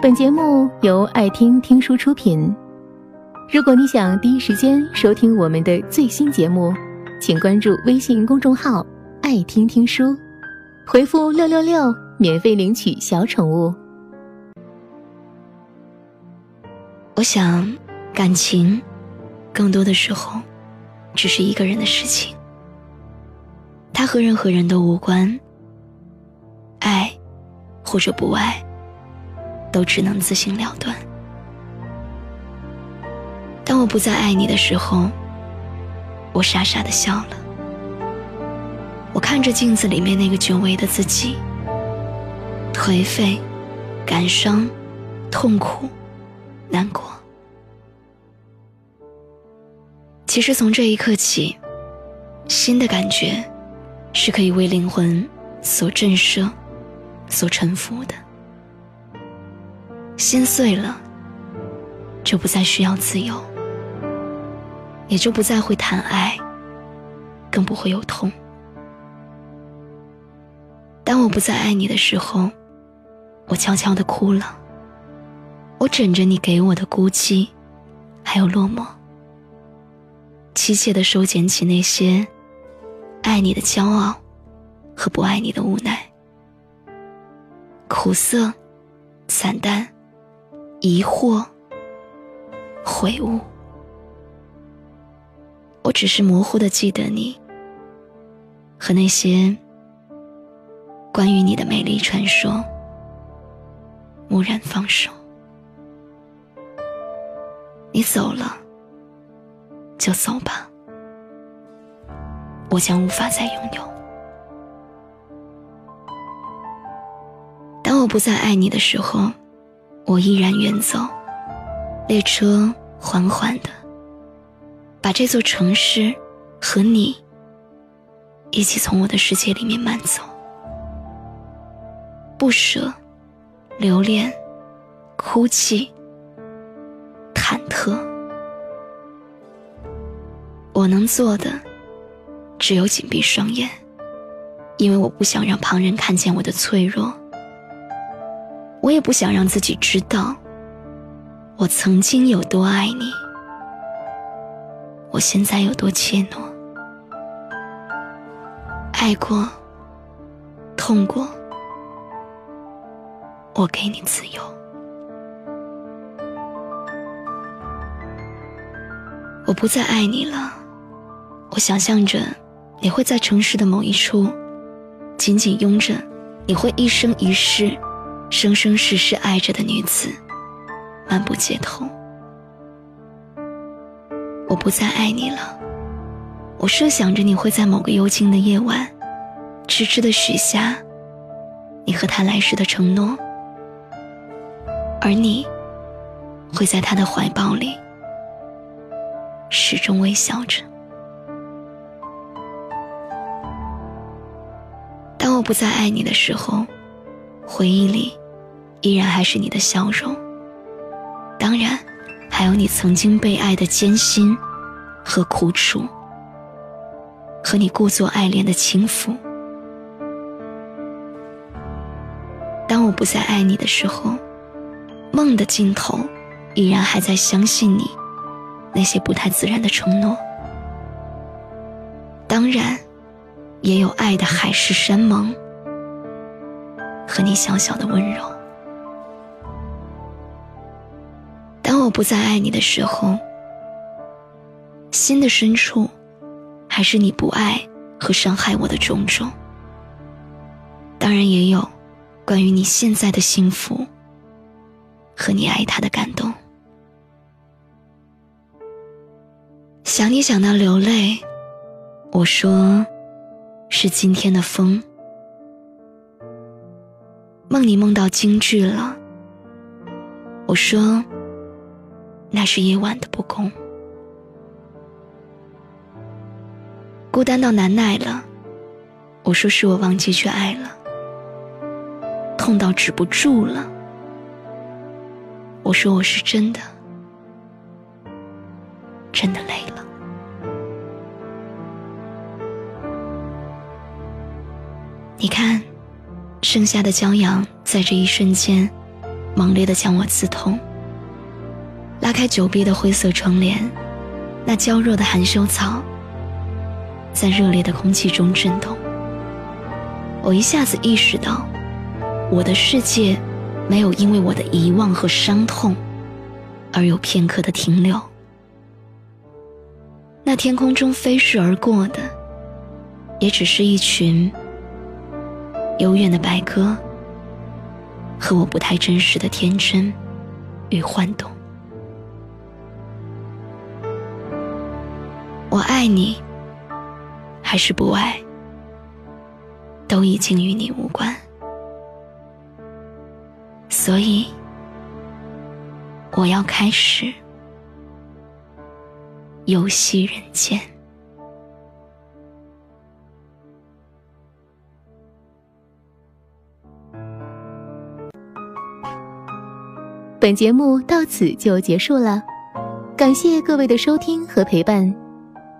本节目由爱听听书出品。如果你想第一时间收听我们的最新节目，请关注微信公众号“爱听听书”，回复“六六六”免费领取小宠物。我想，感情更多的时候只是一个人的事情，它和任何人都无关。爱或者不爱，都只能自行了断。当我不再爱你的时候，我傻傻的笑了。我看着镜子里面那个久违的自己，颓废、感伤、痛苦、难过。其实从这一刻起，新的感觉是可以为灵魂所震慑、所臣服的。心碎了，就不再需要自由。也就不再会谈爱，更不会有痛。当我不再爱你的时候，我悄悄的哭了。我枕着你给我的孤寂，还有落寞，凄切的收捡起那些爱你的骄傲和不爱你的无奈，苦涩、惨淡、疑惑、悔悟。我只是模糊的记得你，和那些关于你的美丽传说。蓦然放手，你走了，就走吧，我将无法再拥有。当我不再爱你的时候，我依然远走，列车缓缓的。把这座城市和你一起从我的世界里面慢走，不舍、留恋、哭泣、忐忑。我能做的只有紧闭双眼，因为我不想让旁人看见我的脆弱，我也不想让自己知道我曾经有多爱你。我现在有多怯懦？爱过，痛过，我给你自由。我不再爱你了。我想象着你会在城市的某一处，紧紧拥着你会一生一世、生生世世爱着的女子，漫步街头。我不再爱你了。我设想着你会在某个幽静的夜晚，痴痴的许下你和他来世的承诺，而你会在他的怀抱里始终微笑着。当我不再爱你的时候，回忆里依然还是你的笑容。当然。还有你曾经被爱的艰辛和苦楚，和你故作爱恋的轻浮。当我不再爱你的时候，梦的尽头依然还在相信你那些不太自然的承诺。当然，也有爱的海誓山盟和你小小的温柔。我不再爱你的时候，心的深处，还是你不爱和伤害我的种种。当然也有，关于你现在的幸福，和你爱他的感动。想你想到流泪，我说，是今天的风。梦你梦到京剧了，我说。那是夜晚的不公，孤单到难耐了。我说是我忘记去爱了，痛到止不住了。我说我是真的，真的累了。你看，盛夏的骄阳在这一瞬间，猛烈的将我刺痛。拉开久闭的灰色窗帘，那娇弱的含羞草在热烈的空气中震动。我一下子意识到，我的世界没有因为我的遗忘和伤痛而有片刻的停留。那天空中飞逝而过的，也只是一群幽怨的白鸽和我不太真实的天真与幻动。我爱你，还是不爱？都已经与你无关，所以我要开始游戏人间。本节目到此就结束了，感谢各位的收听和陪伴。